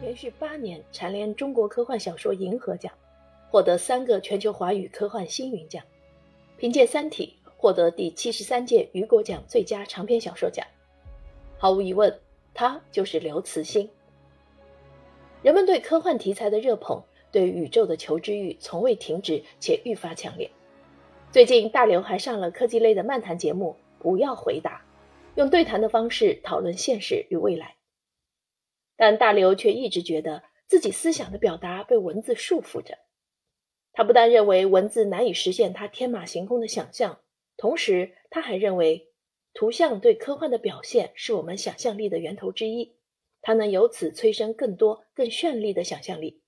连续八年蝉联中国科幻小说银河奖，获得三个全球华语科幻星云奖，凭借《三体》获得第七十三届雨果奖最佳长篇小说奖。毫无疑问，他就是刘慈欣。人们对科幻题材的热捧，对宇宙的求知欲从未停止，且愈发强烈。最近，大刘还上了科技类的漫谈节目《不要回答》，用对谈的方式讨论现实与未来。但大刘却一直觉得自己思想的表达被文字束缚着。他不但认为文字难以实现他天马行空的想象，同时他还认为图像对科幻的表现是我们想象力的源头之一，它能由此催生更多更绚丽的想象力。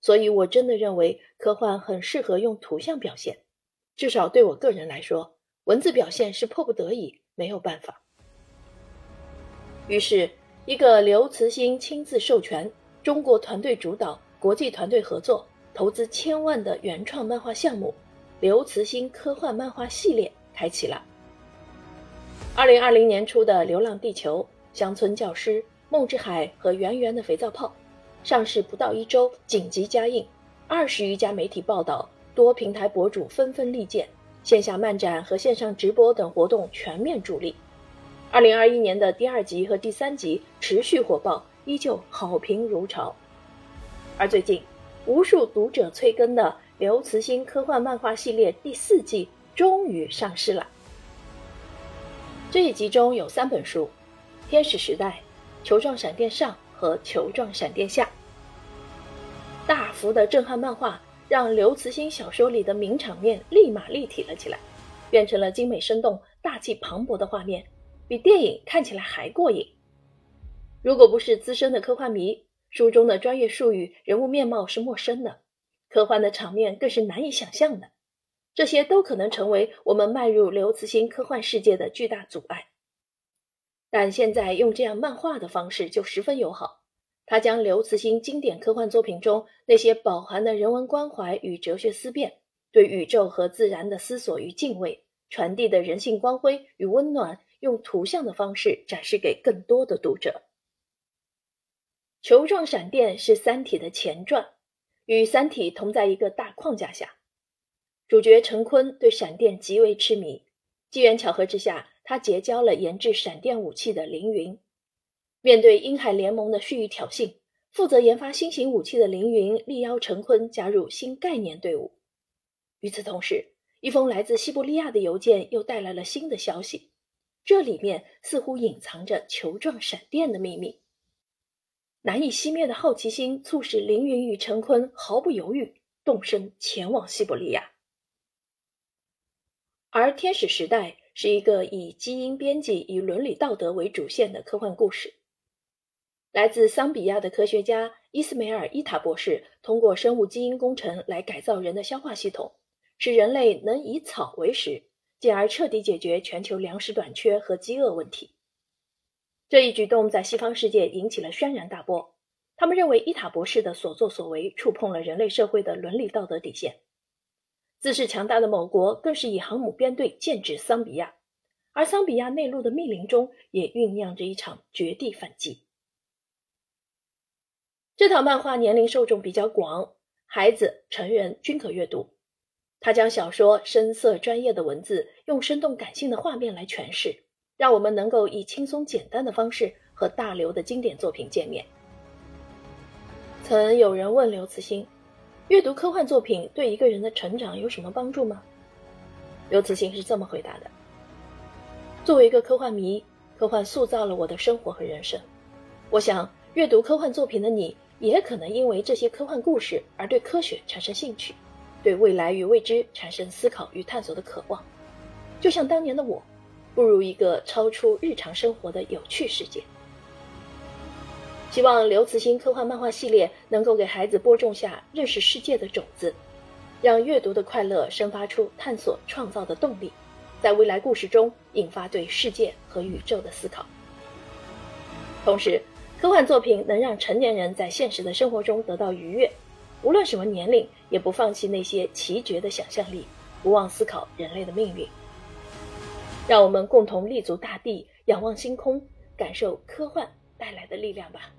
所以，我真的认为科幻很适合用图像表现，至少对我个人来说，文字表现是迫不得已，没有办法。于是。一个刘慈欣亲自授权、中国团队主导、国际团队合作、投资千万的原创漫画项目——刘慈欣科幻漫画系列开启了。二零二零年初的《流浪地球》《乡村教师》《梦之海》和《圆圆的肥皂泡》上市不到一周，紧急加印，二十余家媒体报道，多平台博主纷纷力荐，线下漫展和线上直播等活动全面助力。二零二一年的第二集和第三集持续火爆，依旧好评如潮。而最近，无数读者催更的刘慈欣科幻漫画系列第四季终于上市了。这一集中有三本书：《天使时代》《球状闪电上》和《球状闪电下》。大幅的震撼漫画让刘慈欣小说里的名场面立马立体了起来，变成了精美生动、大气磅礴的画面。比电影看起来还过瘾。如果不是资深的科幻迷，书中的专业术语、人物面貌是陌生的，科幻的场面更是难以想象的。这些都可能成为我们迈入刘慈欣科幻世界的巨大阻碍。但现在用这样漫画的方式就十分友好，他将刘慈欣经典科幻作品中那些饱含的人文关怀与哲学思辨，对宇宙和自然的思索与敬畏，传递的人性光辉与温暖。用图像的方式展示给更多的读者。球状闪电是《三体》的前传，与《三体》同在一个大框架下。主角陈坤对闪电极为痴迷，机缘巧合之下，他结交了研制闪电武器的凌云。面对英海联盟的蓄意挑衅，负责研发新型武器的凌云力邀陈坤加入新概念队伍。与此同时，一封来自西伯利亚的邮件又带来了新的消息。这里面似乎隐藏着球状闪电的秘密，难以熄灭的好奇心促使凌云与陈坤毫不犹豫动身前往西伯利亚。而《天使时代》是一个以基因编辑与伦理道德为主线的科幻故事。来自桑比亚的科学家伊斯梅尔·伊塔博士通过生物基因工程来改造人的消化系统，使人类能以草为食。进而彻底解决全球粮食短缺和饥饿问题。这一举动在西方世界引起了轩然大波。他们认为伊塔博士的所作所为触碰了人类社会的伦理道德底线。自恃强大的某国更是以航母编队剑指桑比亚，而桑比亚内陆的密林中也酝酿着一场绝地反击。这套漫画年龄受众比较广，孩子、成人均可阅读。他将小说深色专业的文字用生动感性的画面来诠释，让我们能够以轻松简单的方式和大刘的经典作品见面。曾有人问刘慈欣：“阅读科幻作品对一个人的成长有什么帮助吗？”刘慈欣是这么回答的：“作为一个科幻迷，科幻塑造了我的生活和人生。我想，阅读科幻作品的你也可能因为这些科幻故事而对科学产生兴趣。”对未来与未知产生思考与探索的渴望，就像当年的我，步入一个超出日常生活的有趣世界。希望刘慈欣科幻漫画系列能够给孩子播种下认识世界的种子，让阅读的快乐生发出探索创造的动力，在未来故事中引发对世界和宇宙的思考。同时，科幻作品能让成年人在现实的生活中得到愉悦。无论什么年龄，也不放弃那些奇绝的想象力，不忘思考人类的命运。让我们共同立足大地，仰望星空，感受科幻带来的力量吧。